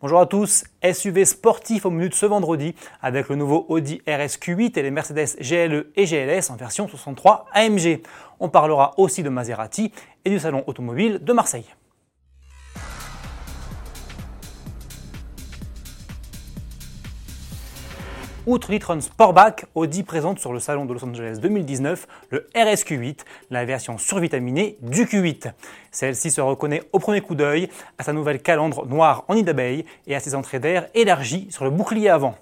Bonjour à tous, SUV sportif au menu de ce vendredi avec le nouveau Audi RSQ8 et les Mercedes GLE et GLS en version 63 AMG. On parlera aussi de Maserati et du salon automobile de Marseille. Outre l'e-tron Sportback, Audi présente sur le salon de Los Angeles 2019 le RSQ8, la version survitaminée du Q8. Celle-ci se reconnaît au premier coup d'œil à sa nouvelle calandre noire en nid d'abeille et à ses entrées d'air élargies sur le bouclier avant.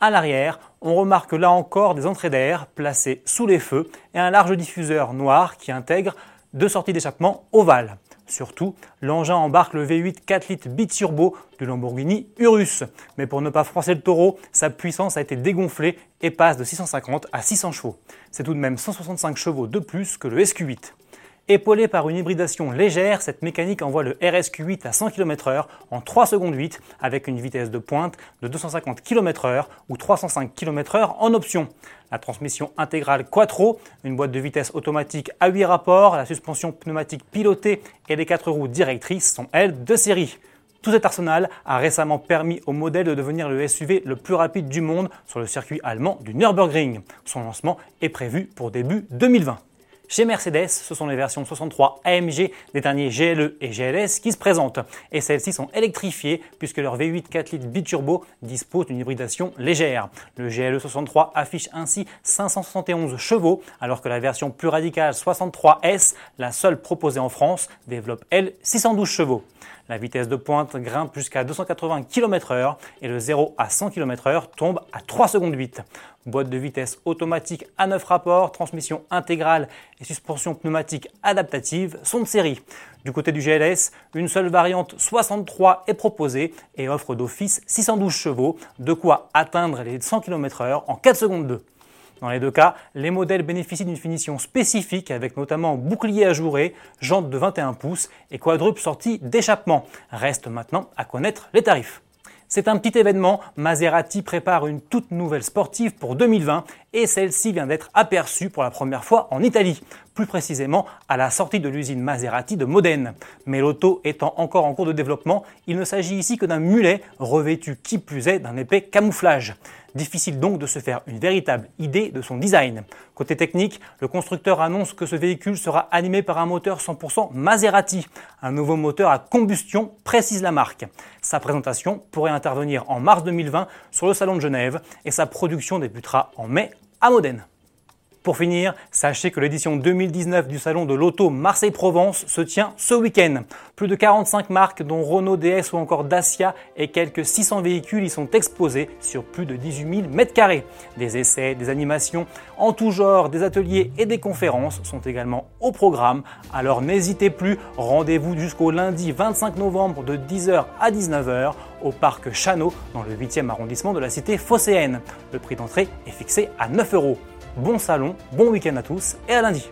À l'arrière, on remarque là encore des entrées d'air placées sous les feux et un large diffuseur noir qui intègre deux sorties d'échappement ovales. Surtout, l'engin embarque le V8 4 litres biturbo du Lamborghini Urus. Mais pour ne pas froisser le taureau, sa puissance a été dégonflée et passe de 650 à 600 chevaux. C'est tout de même 165 chevaux de plus que le SQ8. Épaulé par une hybridation légère, cette mécanique envoie le RSQ8 à 100 km/h en 3 secondes 8 avec une vitesse de pointe de 250 km/h ou 305 km/h en option. La transmission intégrale Quattro, une boîte de vitesse automatique à 8 rapports, la suspension pneumatique pilotée et les 4 roues directrices sont elles de série. Tout cet arsenal a récemment permis au modèle de devenir le SUV le plus rapide du monde sur le circuit allemand du Nürburgring. Son lancement est prévu pour début 2020. Chez Mercedes, ce sont les versions 63 AMG des derniers GLE et GLS qui se présentent. Et celles-ci sont électrifiées puisque leur V8 4 litres biturbo dispose d'une hybridation légère. Le GLE 63 affiche ainsi 571 chevaux alors que la version plus radicale 63S, la seule proposée en France, développe elle 612 chevaux. La vitesse de pointe grimpe jusqu'à 280 km/h et le 0 à 100 km/h tombe à 3 secondes 8. Boîte de vitesse automatique à 9 rapports, transmission intégrale et suspension pneumatique adaptative sont de série. Du côté du GLS, une seule variante 63 est proposée et offre d'office 612 chevaux, de quoi atteindre les 100 km/h en 4 secondes 2. Dans les deux cas, les modèles bénéficient d'une finition spécifique avec notamment bouclier ajouré, jantes de 21 pouces et quadruple sortie d'échappement. Reste maintenant à connaître les tarifs. C'est un petit événement, Maserati prépare une toute nouvelle sportive pour 2020 et celle-ci vient d'être aperçue pour la première fois en Italie, plus précisément à la sortie de l'usine Maserati de Modène. Mais l'auto étant encore en cours de développement, il ne s'agit ici que d'un mulet revêtu qui plus est d'un épais camouflage. Difficile donc de se faire une véritable idée de son design. Côté technique, le constructeur annonce que ce véhicule sera animé par un moteur 100% Maserati. Un nouveau moteur à combustion précise la marque. Sa présentation pourrait intervenir en mars 2020 sur le Salon de Genève et sa production débutera en mai à Modène. Pour finir, sachez que l'édition 2019 du salon de l'auto Marseille-Provence se tient ce week-end. Plus de 45 marques dont Renault DS ou encore Dacia et quelques 600 véhicules y sont exposés sur plus de 18 000 m2. Des essais, des animations en tout genre, des ateliers et des conférences sont également au programme. Alors n'hésitez plus, rendez-vous jusqu'au lundi 25 novembre de 10h à 19h au parc Chano dans le 8e arrondissement de la cité phocéenne. Le prix d'entrée est fixé à 9 euros. Bon salon, bon week-end à tous et à lundi.